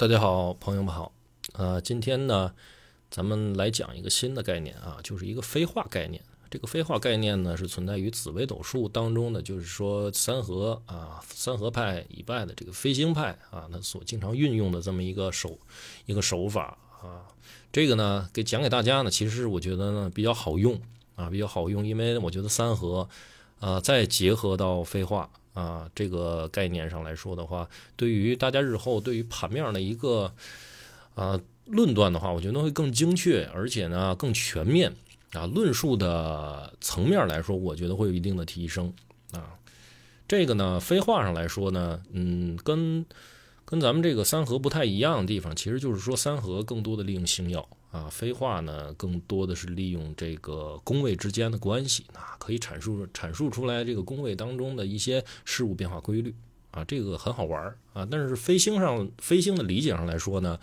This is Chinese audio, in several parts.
大家好，朋友们好。呃，今天呢，咱们来讲一个新的概念啊，就是一个飞化概念。这个飞化概念呢，是存在于紫微斗数当中的，就是说三合啊，三合派以外的这个飞星派啊，它所经常运用的这么一个手一个手法啊。这个呢，给讲给大家呢，其实我觉得呢比较好用啊，比较好用，因为我觉得三合啊，再结合到飞化。啊，这个概念上来说的话，对于大家日后对于盘面的一个啊论断的话，我觉得会更精确，而且呢更全面啊。论述的层面来说，我觉得会有一定的提升啊。这个呢，飞话上来说呢，嗯，跟跟咱们这个三合不太一样的地方，其实就是说三合更多的利用星耀。啊，飞化呢，更多的是利用这个宫位之间的关系，啊，可以阐述阐述出来这个宫位当中的一些事物变化规律，啊，这个很好玩啊。但是飞星上飞星的理解上来说呢，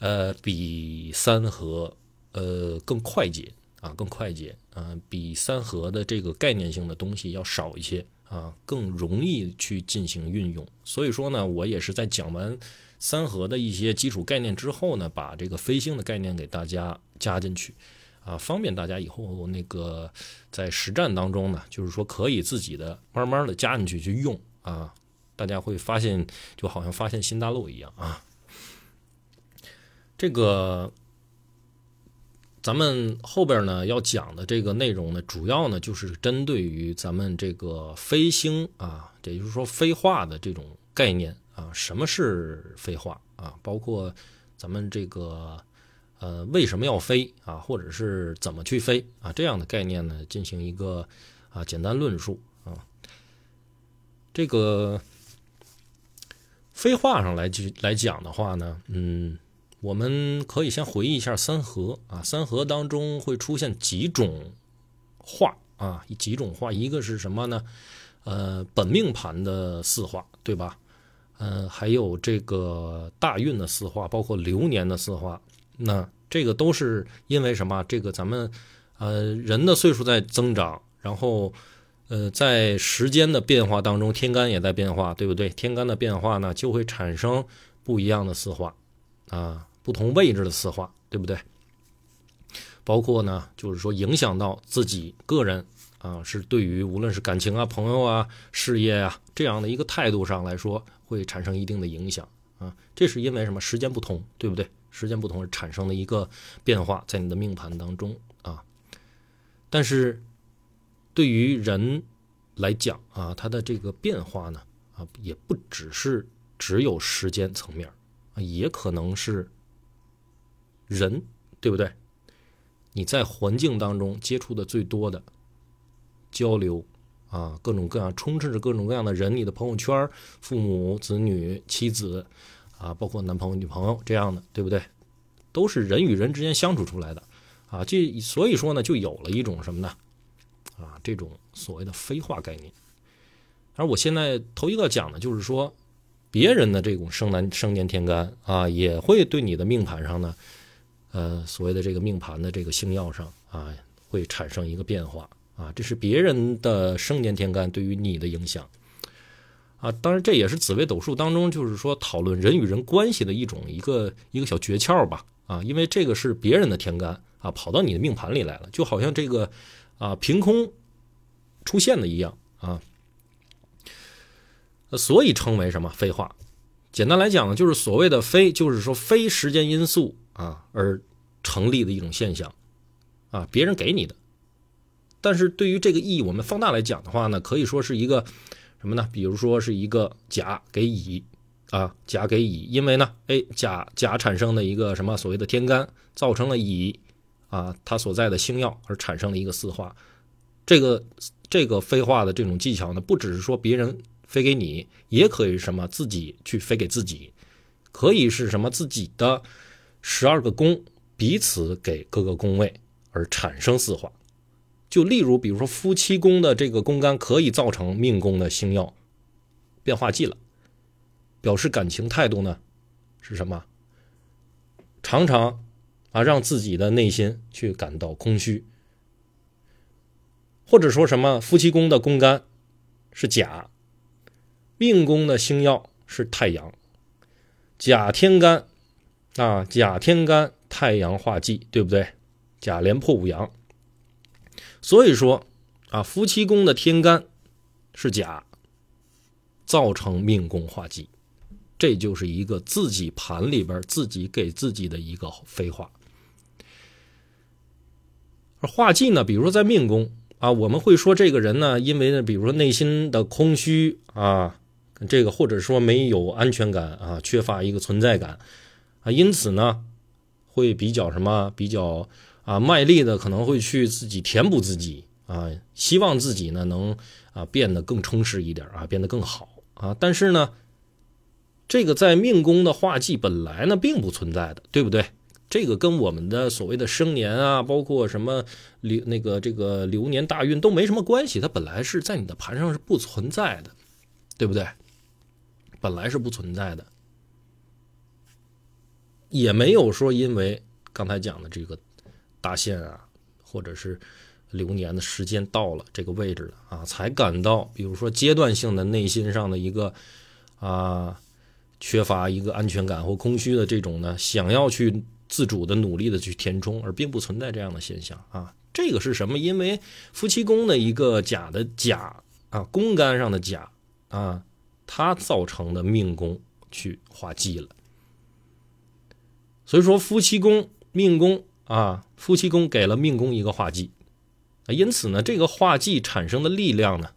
呃，比三合呃更快捷啊，更快捷啊，比三合的这个概念性的东西要少一些啊，更容易去进行运用。所以说呢，我也是在讲完。三合的一些基础概念之后呢，把这个飞星的概念给大家加进去，啊，方便大家以后那个在实战当中呢，就是说可以自己的慢慢的加进去去用啊，大家会发现就好像发现新大陆一样啊。这个咱们后边呢要讲的这个内容呢，主要呢就是针对于咱们这个飞星啊，也就是说飞化的这种概念。啊，什么是飞化啊？包括咱们这个呃为什么要飞啊，或者是怎么去飞啊？这样的概念呢，进行一个啊简单论述啊。这个飞化上来去来讲的话呢，嗯，我们可以先回忆一下三合啊，三合当中会出现几种化啊，几种化，一个是什么呢？呃，本命盘的四化，对吧？呃，还有这个大运的四化，包括流年的四化，那这个都是因为什么？这个咱们呃人的岁数在增长，然后呃在时间的变化当中，天干也在变化，对不对？天干的变化呢，就会产生不一样的四化啊，不同位置的四化，对不对？包括呢，就是说影响到自己个人啊，是对于无论是感情啊、朋友啊、事业啊这样的一个态度上来说。会产生一定的影响啊，这是因为什么？时间不同，对不对？时间不同产生的一个变化在你的命盘当中啊。但是对于人来讲啊，他的这个变化呢啊，也不只是只有时间层面啊，也可能是人，对不对？你在环境当中接触的最多的交流。啊，各种各样充斥着各种各样的人，你的朋友圈、父母、子女、妻子，啊，包括男朋友、女朋友这样的，对不对？都是人与人之间相处出来的，啊，这所以说呢，就有了一种什么呢？啊，这种所谓的非化概念。而我现在头一个讲的就是说，别人的这种生男生年天干啊，也会对你的命盘上呢，呃，所谓的这个命盘的这个星耀上啊，会产生一个变化。啊，这是别人的生年天干对于你的影响，啊，当然这也是紫微斗数当中，就是说讨论人与人关系的一种一个一个小诀窍吧，啊，因为这个是别人的天干啊，跑到你的命盘里来了，就好像这个啊凭空出现的一样啊，所以称为什么飞化？简单来讲呢，就是所谓的非，就是说非时间因素啊而成立的一种现象，啊，别人给你的。但是对于这个意义，我们放大来讲的话呢，可以说是一个什么呢？比如说是一个甲给乙啊，甲给乙，因为呢，哎，甲甲产生的一个什么所谓的天干，造成了乙啊，它所在的星耀而产生了一个四化。这个这个飞化的这种技巧呢，不只是说别人飞给你，也可以什么自己去飞给自己，可以是什么自己的十二个宫彼此给各个宫位而产生四化。就例如，比如说夫妻宫的这个宫干可以造成命宫的星耀变化剂了，表示感情态度呢是什么？常常啊让自己的内心去感到空虚，或者说什么夫妻宫的宫干是甲，命宫的星耀是太阳，甲天干啊，甲天干太阳化忌，对不对？甲连破五阳，所以说啊，夫妻宫的天干是甲，造成命宫化忌，这就是一个自己盘里边自己给自己的一个废话。而化忌呢，比如说在命宫啊，我们会说这个人呢，因为呢，比如说内心的空虚啊，这个或者说没有安全感啊，缺乏一个存在感啊，因此呢，会比较什么比较。啊，卖力的可能会去自己填补自己啊，希望自己呢能啊变得更充实一点啊，变得更好啊。但是呢，这个在命宫的化忌本来呢并不存在的，对不对？这个跟我们的所谓的生年啊，包括什么流那个这个流年大运都没什么关系，它本来是在你的盘上是不存在的，对不对？本来是不存在的，也没有说因为刚才讲的这个。大限啊，或者是流年的时间到了这个位置了啊，才感到，比如说阶段性的内心上的一个啊缺乏一个安全感或空虚的这种呢，想要去自主的努力的去填充，而并不存在这样的现象啊。这个是什么？因为夫妻宫的一个甲的甲啊，宫干上的甲啊，它造成的命宫去化忌了。所以说夫妻宫命宫。啊，夫妻宫给了命宫一个化忌，因此呢，这个化忌产生的力量呢，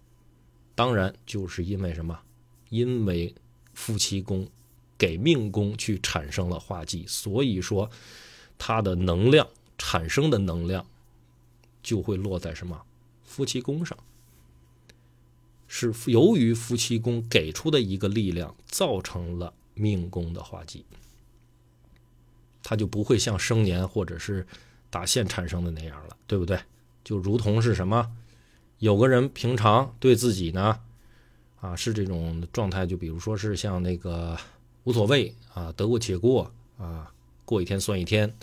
当然就是因为什么？因为夫妻宫给命宫去产生了化忌，所以说它的能量产生的能量就会落在什么？夫妻宫上，是由于夫妻宫给出的一个力量，造成了命宫的化忌。它就不会像生年或者是打线产生的那样了，对不对？就如同是什么，有个人平常对自己呢，啊，是这种状态，就比如说是像那个无所谓啊，得过且过啊，过一天算一天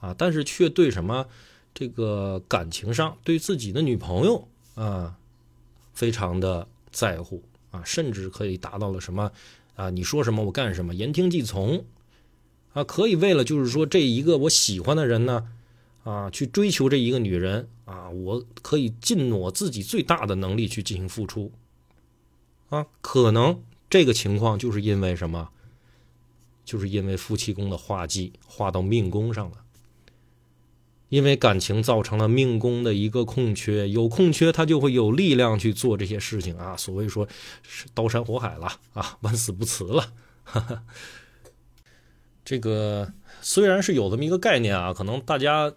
啊，但是却对什么这个感情上对自己的女朋友啊，非常的在乎啊，甚至可以达到了什么啊，你说什么我干什么，言听计从。啊，可以为了就是说这一个我喜欢的人呢，啊，去追求这一个女人啊，我可以尽我自己最大的能力去进行付出。啊，可能这个情况就是因为什么？就是因为夫妻宫的化忌化到命宫上了，因为感情造成了命宫的一个空缺，有空缺他就会有力量去做这些事情啊。所谓说是刀山火海了啊，万死不辞了。哈哈。这个虽然是有这么一个概念啊，可能大家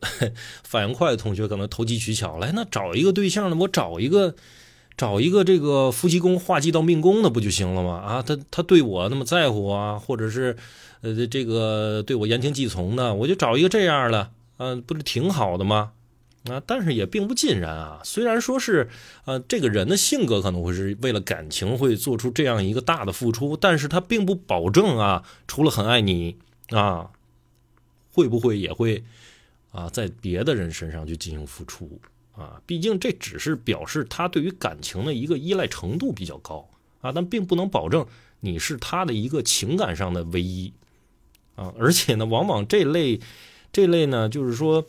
反应快的同学可能投机取巧，来那找一个对象呢，我找一个找一个这个夫妻宫化忌到命宫的不就行了吗？啊，他他对我那么在乎啊，或者是呃这个对我言听计从的，我就找一个这样的，嗯，不是挺好的吗？啊，但是也并不尽然啊。虽然说是，呃，这个人的性格可能会是为了感情会做出这样一个大的付出，但是他并不保证啊，除了很爱你啊，会不会也会啊，在别的人身上去进行付出啊？毕竟这只是表示他对于感情的一个依赖程度比较高啊，但并不能保证你是他的一个情感上的唯一啊。而且呢，往往这类这类呢，就是说。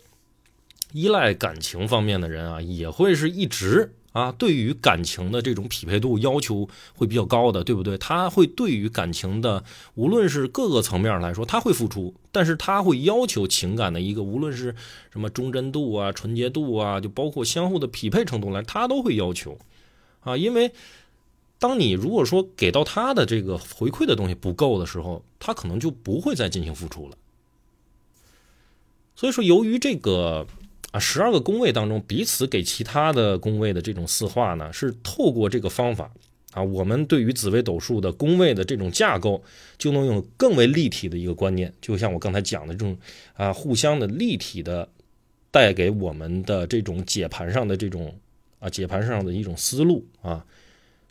依赖感情方面的人啊，也会是一直啊，对于感情的这种匹配度要求会比较高的，对不对？他会对于感情的，无论是各个层面来说，他会付出，但是他会要求情感的一个，无论是什么忠贞度啊、纯洁度啊，就包括相互的匹配程度来，他都会要求啊。因为当你如果说给到他的这个回馈的东西不够的时候，他可能就不会再进行付出了。所以说，由于这个。啊，十二个宫位当中，彼此给其他的宫位的这种四化呢，是透过这个方法啊，我们对于紫微斗数的宫位的这种架构，就能用更为立体的一个观念，就像我刚才讲的这种啊，互相的立体的带给我们的这种解盘上的这种啊，解盘上的一种思路啊，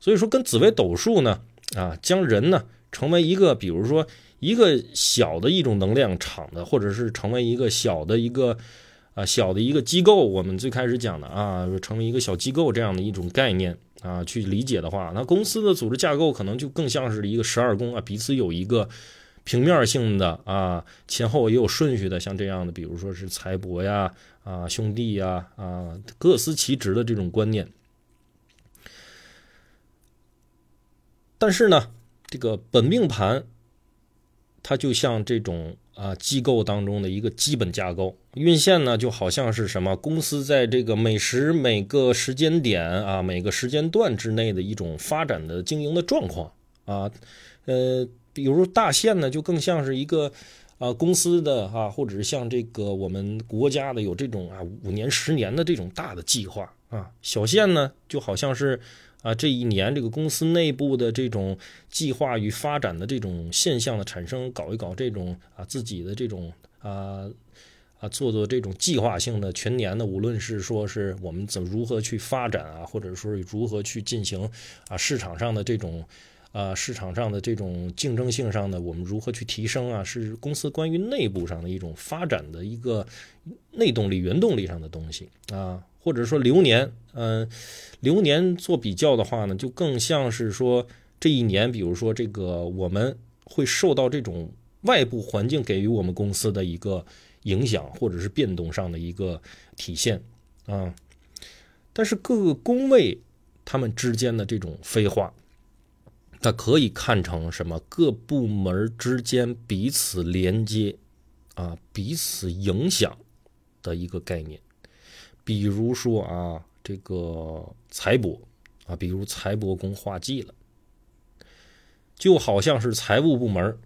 所以说跟紫微斗数呢啊，将人呢成为一个，比如说一个小的一种能量场的，或者是成为一个小的一个。啊，小的一个机构，我们最开始讲的啊，成为一个小机构这样的一种概念啊，去理解的话，那公司的组织架构可能就更像是一个十二宫啊，彼此有一个平面性的啊，前后也有顺序的，像这样的，比如说是财帛呀啊兄弟呀啊各司其职的这种观念。但是呢，这个本命盘，它就像这种啊机构当中的一个基本架构，运线呢就好像是什么公司在这个每时每个时间点啊每个时间段之内的一种发展的经营的状况啊，呃，比如大线呢就更像是一个啊公司的啊，或者是像这个我们国家的有这种啊五年十年的这种大的计划啊，小线呢就好像是。啊，这一年这个公司内部的这种计划与发展的这种现象的产生，搞一搞这种啊自己的这种啊啊做做这种计划性的全年的，无论是说是我们怎么如何去发展啊，或者说如何去进行啊市场上的这种啊市场上的这种竞争性上的，我们如何去提升啊，是公司关于内部上的一种发展的一个内动力、原动力上的东西啊。或者说流年，嗯，流年做比较的话呢，就更像是说这一年，比如说这个我们会受到这种外部环境给予我们公司的一个影响，或者是变动上的一个体现啊。但是各个宫位他们之间的这种飞化，它可以看成什么？各部门之间彼此连接啊，彼此影响的一个概念。比如说啊，这个财帛啊，比如财帛宫化忌了，就好像是财务部门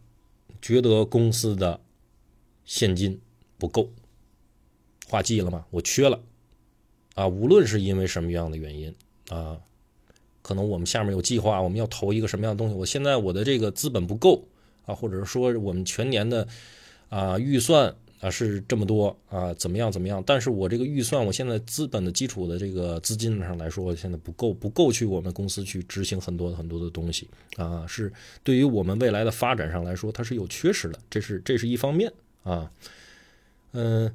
觉得公司的现金不够，化忌了吗？我缺了啊！无论是因为什么样的原因啊，可能我们下面有计划，我们要投一个什么样的东西，我现在我的这个资本不够啊，或者是说我们全年的啊预算。啊，是这么多啊，怎么样怎么样？但是我这个预算，我现在资本的基础的这个资金上来说，我现在不够，不够去我们公司去执行很多很多的东西啊，是对于我们未来的发展上来说，它是有缺失的，这是这是一方面啊，嗯，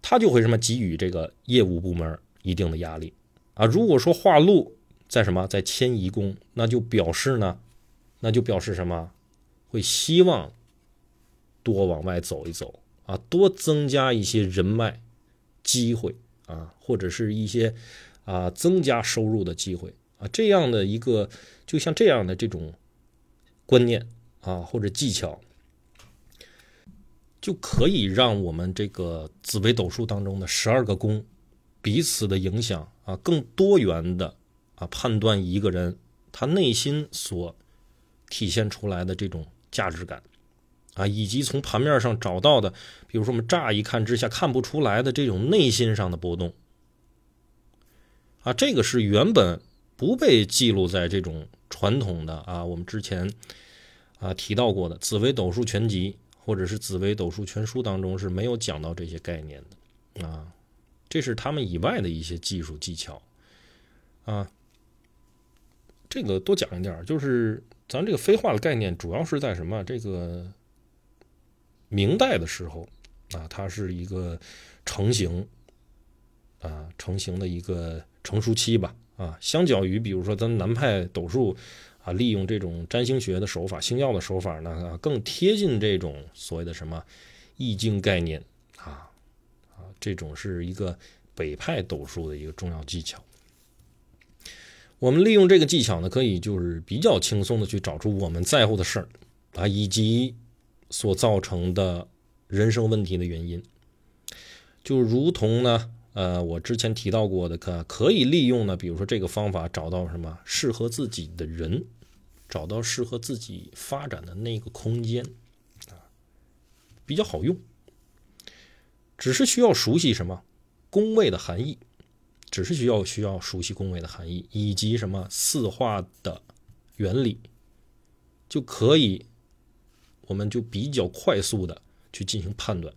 他就会什么给予这个业务部门一定的压力啊。如果说化禄在什么在迁移宫，那就表示呢，那就表示什么？会希望多往外走一走。啊，多增加一些人脉机会啊，或者是一些啊增加收入的机会啊，这样的一个就像这样的这种观念啊或者技巧，就可以让我们这个紫微斗数当中的十二个宫彼此的影响啊更多元的啊判断一个人他内心所体现出来的这种价值感。啊，以及从盘面上找到的，比如说我们乍一看之下看不出来的这种内心上的波动，啊，这个是原本不被记录在这种传统的啊，我们之前啊提到过的《紫微斗数全集》或者是《紫微斗数全书》当中是没有讲到这些概念的。啊，这是他们以外的一些技术技巧。啊，这个多讲一点就是咱这个飞化的概念主要是在什么？这个。明代的时候，啊，它是一个成型，啊，成型的一个成熟期吧，啊，相较于比如说咱南派斗数，啊，利用这种占星学的手法、星耀的手法呢，更贴近这种所谓的什么易经概念，啊，啊，这种是一个北派斗数的一个重要技巧。我们利用这个技巧呢，可以就是比较轻松的去找出我们在乎的事儿，啊，以及。所造成的人生问题的原因，就如同呢，呃，我之前提到过的，可可以利用呢，比如说这个方法找到什么适合自己的人，找到适合自己发展的那个空间，啊，比较好用。只是需要熟悉什么宫位的含义，只是需要需要熟悉宫位的含义以及什么四化的原理，就可以。我们就比较快速的去进行判断，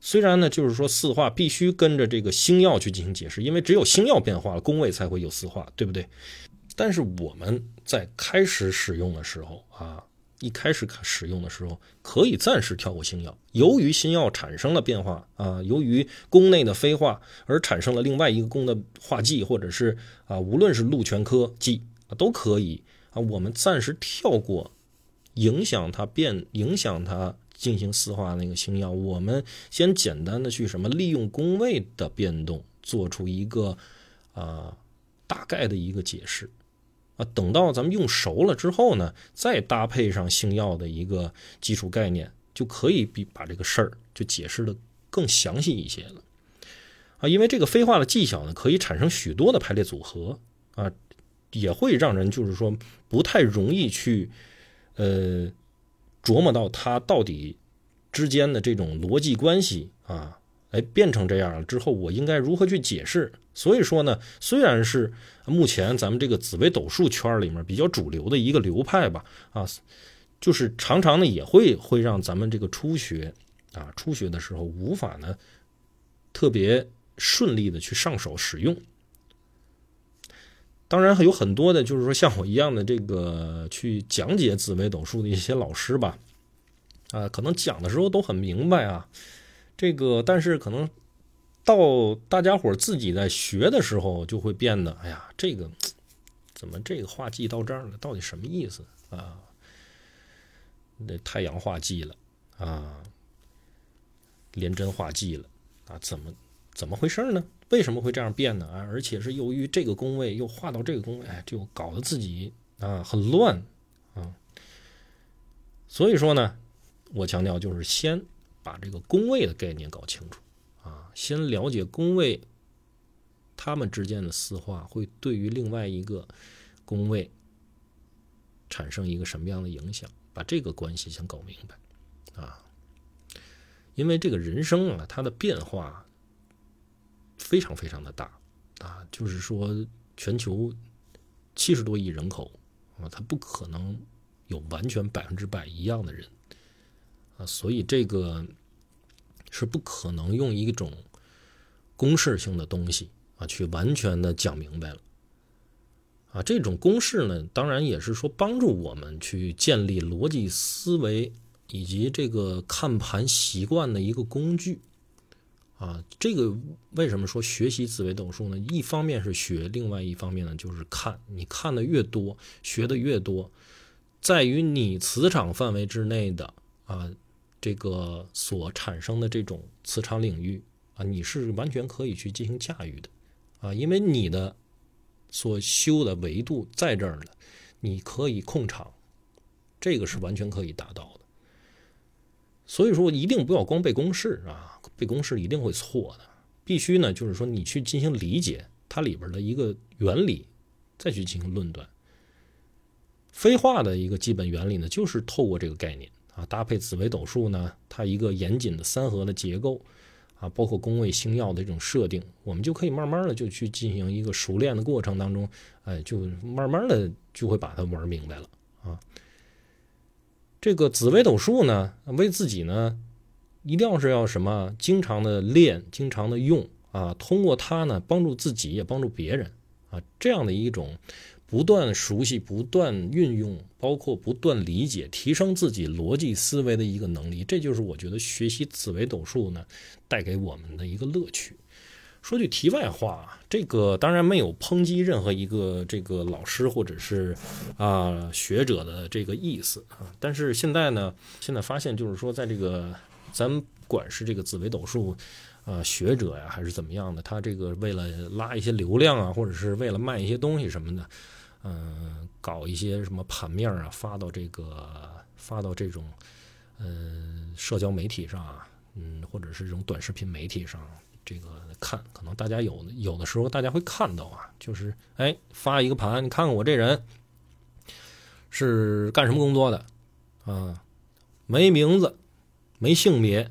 虽然呢，就是说四化必须跟着这个星耀去进行解释，因为只有星耀变化了，宫位才会有四化，对不对？但是我们在开始使用的时候啊，一开始使用的时候，可以暂时跳过星耀。由于星耀产生了变化啊，由于宫内的飞化而产生了另外一个宫的化忌，或者是啊，无论是禄全科忌啊，都可以啊，我们暂时跳过。影响它变影响它进行四化那个星耀，我们先简单的去什么利用宫位的变动，做出一个啊大概的一个解释啊。等到咱们用熟了之后呢，再搭配上星耀的一个基础概念，就可以比把这个事儿就解释的更详细一些了啊。因为这个飞化的技巧呢，可以产生许多的排列组合啊，也会让人就是说不太容易去。呃，琢磨到它到底之间的这种逻辑关系啊，哎，变成这样了之后，我应该如何去解释？所以说呢，虽然是目前咱们这个紫微斗数圈里面比较主流的一个流派吧，啊，就是常常呢也会会让咱们这个初学啊，初学的时候无法呢特别顺利的去上手使用。当然还有很多的，就是说像我一样的这个去讲解紫微斗数的一些老师吧，啊，可能讲的时候都很明白啊，这个但是可能到大家伙自己在学的时候，就会变得，哎呀，这个怎么这个画技到这儿了，到底什么意思啊？那太阳画技了啊，连针画技了啊，怎么怎么回事呢？为什么会这样变呢？啊，而且是由于这个宫位又画到这个宫位，哎，就搞得自己啊很乱啊。所以说呢，我强调就是先把这个宫位的概念搞清楚啊，先了解宫位，他们之间的四化会对于另外一个宫位产生一个什么样的影响，把这个关系先搞明白啊。因为这个人生啊，它的变化。非常非常的大，啊，就是说全球七十多亿人口啊，它不可能有完全百分之百一样的人啊，所以这个是不可能用一种公式性的东西啊去完全的讲明白了啊。这种公式呢，当然也是说帮助我们去建立逻辑思维以及这个看盘习惯的一个工具。啊，这个为什么说学习紫微斗数呢？一方面是学，另外一方面呢就是看。你看的越多，学的越多，在于你磁场范围之内的啊，这个所产生的这种磁场领域啊，你是完全可以去进行驾驭的啊，因为你的所修的维度在这儿呢，你可以控场，这个是完全可以达到的。所以说，一定不要光背公式啊。背公式一定会错的，必须呢，就是说你去进行理解它里边的一个原理，再去进行论断。飞化的一个基本原理呢，就是透过这个概念啊，搭配紫微斗数呢，它一个严谨的三合的结构啊，包括宫位星耀的这种设定，我们就可以慢慢的就去进行一个熟练的过程当中，哎，就慢慢的就会把它玩明白了啊。这个紫微斗数呢，为自己呢。一定要是要什么，经常的练，经常的用啊，通过它呢，帮助自己也帮助别人啊，这样的一种不断熟悉、不断运用，包括不断理解、提升自己逻辑思维的一个能力，这就是我觉得学习紫微斗数呢带给我们的一个乐趣。说句题外话，这个当然没有抨击任何一个这个老师或者是啊学者的这个意思啊，但是现在呢，现在发现就是说在这个。咱管是这个紫微斗数，呃，学者呀，还是怎么样的？他这个为了拉一些流量啊，或者是为了卖一些东西什么的，嗯，搞一些什么盘面啊，发到这个发到这种嗯社交媒体上啊，嗯，或者是这种短视频媒体上，这个看，可能大家有有的时候大家会看到啊，就是哎发一个盘，你看看我这人是干什么工作的啊？没名字。没性别，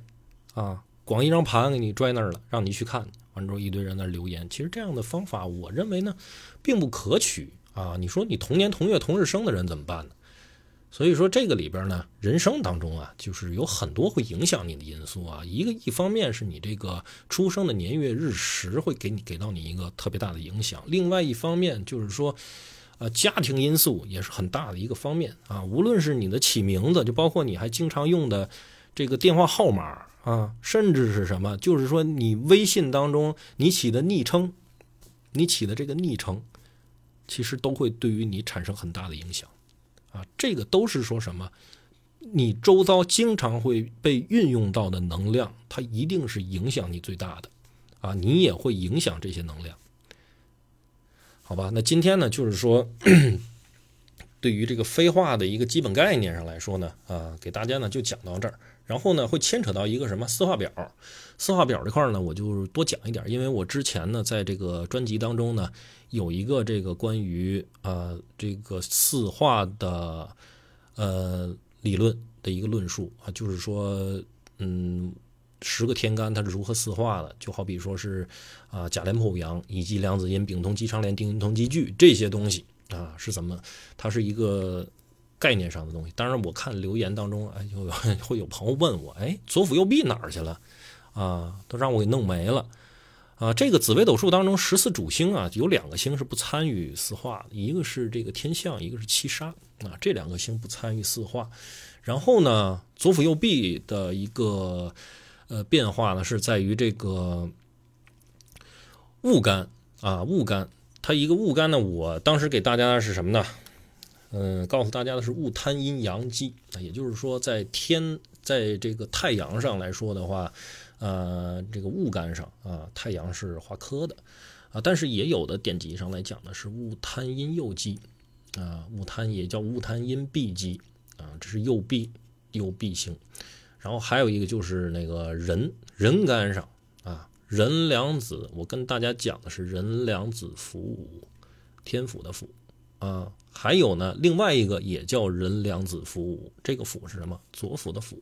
啊，光一张盘给你拽那儿了，让你去看，完之后一堆人在那留言。其实这样的方法，我认为呢，并不可取啊。你说你同年同月同日生的人怎么办呢？所以说这个里边呢，人生当中啊，就是有很多会影响你的因素啊。一个一方面是你这个出生的年月日时会给你给到你一个特别大的影响，另外一方面就是说，呃，家庭因素也是很大的一个方面啊。无论是你的起名字，就包括你还经常用的。这个电话号码啊，甚至是什么？就是说，你微信当中你起的昵称，你起的这个昵称，其实都会对于你产生很大的影响啊，这个都是说什么？你周遭经常会被运用到的能量，它一定是影响你最大的啊，你也会影响这些能量。好吧，那今天呢，就是说，对于这个飞化的一个基本概念上来说呢，啊，给大家呢就讲到这儿。然后呢，会牵扯到一个什么四化表？四化表这块呢，我就多讲一点，因为我之前呢，在这个专辑当中呢，有一个这个关于啊这个四化的呃理论的一个论述啊，就是说，嗯。十个天干它是如何四化的？就好比说是啊，甲连破阳，以及梁子阴，丙同期长连，丁同期聚这些东西啊，是怎么？它是一个概念上的东西。当然，我看留言当中，哎，就 会有朋友问我，哎，左辅右弼哪儿去了？啊，都让我给弄没了啊！这个紫微斗数当中十四主星啊，有两个星是不参与四化的，一个是这个天象，一个是七杀啊，这两个星不参与四化。然后呢，左辅右弼的一个。呃，变化呢是在于这个戊干啊，戊干，它一个戊干呢，我当时给大家是什么呢？嗯，告诉大家的是戊贪阴阳基，也就是说，在天，在这个太阳上来说的话，呃，这个戊干上啊，太阳是化科的啊，但是也有的典籍上来讲的，是戊贪阴右基啊，戊贪也叫戊贪阴弼基啊，这是右弼右弼星。然后还有一个就是那个人人干上啊，人两子，我跟大家讲的是人两子辅五，天府的府啊，还有呢，另外一个也叫人两子辅五，这个辅是什么？左辅的辅。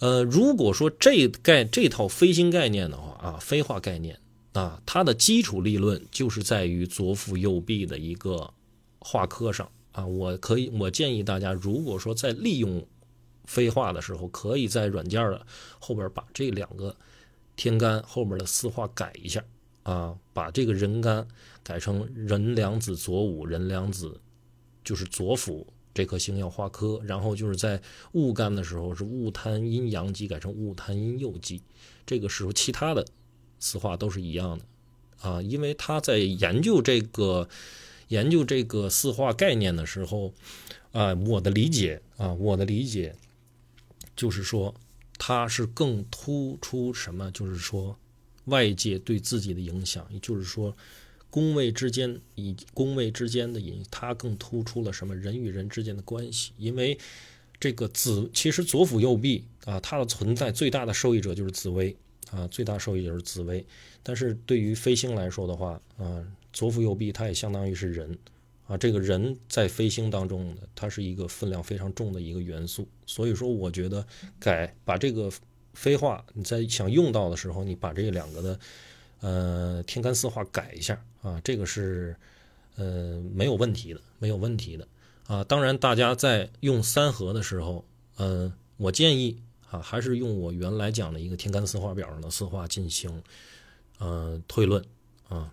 呃，如果说这概这套飞星概念的话啊，飞化概念啊，它的基础理论就是在于左辅右弼的一个化科上啊，我可以我建议大家，如果说在利用。飞化的时候，可以在软件的后边把这两个天干后面的四化改一下啊，把这个人干改成人两子左五，人两子就是左辅这颗星要化科，然后就是在戊干的时候是戊贪阴阳极改成戊贪阴右极，这个时候其他的四化都是一样的啊，因为他在研究这个研究这个四化概念的时候啊，我的理解啊，我的理解。就是说，它是更突出什么？就是说，外界对自己的影响，也就是说，宫位之间以宫位之间的影，它更突出了什么？人与人之间的关系。因为这个紫，其实左辅右弼啊，它的存在最大的受益者就是紫薇啊，最大受益者是紫薇。但是对于飞星来说的话啊，左辅右弼，它也相当于是人。啊，这个人在飞星当中呢，它是一个分量非常重的一个元素，所以说我觉得改把这个飞化，你在想用到的时候，你把这两个的呃天干四化改一下啊，这个是呃没有问题的，没有问题的啊。当然，大家在用三合的时候，嗯，我建议啊，还是用我原来讲的一个天干四化表上的四化进行呃推论啊。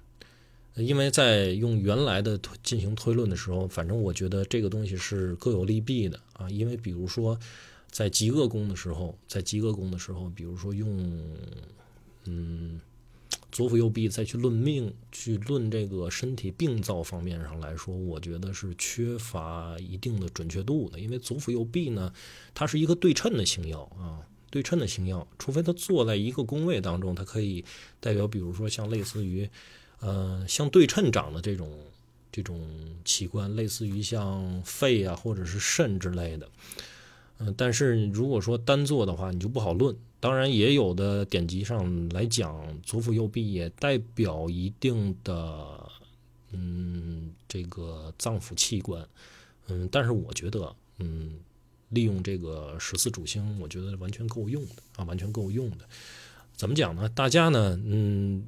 因为在用原来的进行推论的时候，反正我觉得这个东西是各有利弊的啊。因为比如说，在极恶宫的时候，在极恶宫的时候，比如说用嗯左辅右弼再去论命，去论这个身体病灶方面上来说，我觉得是缺乏一定的准确度的。因为左辅右弼呢，它是一个对称的星耀啊，对称的星耀，除非它坐在一个宫位当中，它可以代表，比如说像类似于。呃，相对称长的这种这种器官，类似于像肺啊，或者是肾之类的。嗯，但是如果说单做的话，你就不好论。当然，也有的典籍上来讲，左辅右弼也代表一定的嗯这个脏腑器官。嗯，但是我觉得，嗯，利用这个十四主星，我觉得完全够用的啊，完全够用的。怎么讲呢？大家呢，嗯。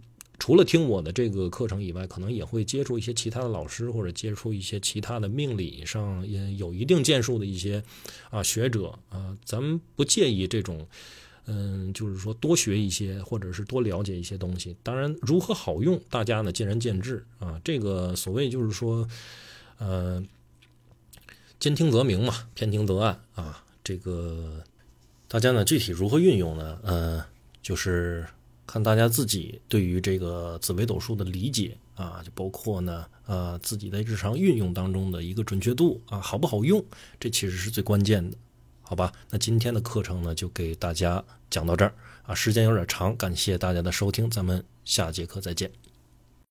除了听我的这个课程以外，可能也会接触一些其他的老师，或者接触一些其他的命理上也有一定建树的一些啊学者啊。咱们不介意这种，嗯，就是说多学一些，或者是多了解一些东西。当然，如何好用，大家呢见仁见智啊。这个所谓就是说，呃，兼听则明嘛，偏听则暗啊。这个大家呢具体如何运用呢？呃，就是。看大家自己对于这个紫微斗数的理解啊，就包括呢，呃，自己在日常运用当中的一个准确度啊，好不好用，这其实是最关键的，好吧？那今天的课程呢，就给大家讲到这儿啊，时间有点长，感谢大家的收听，咱们下节课再见。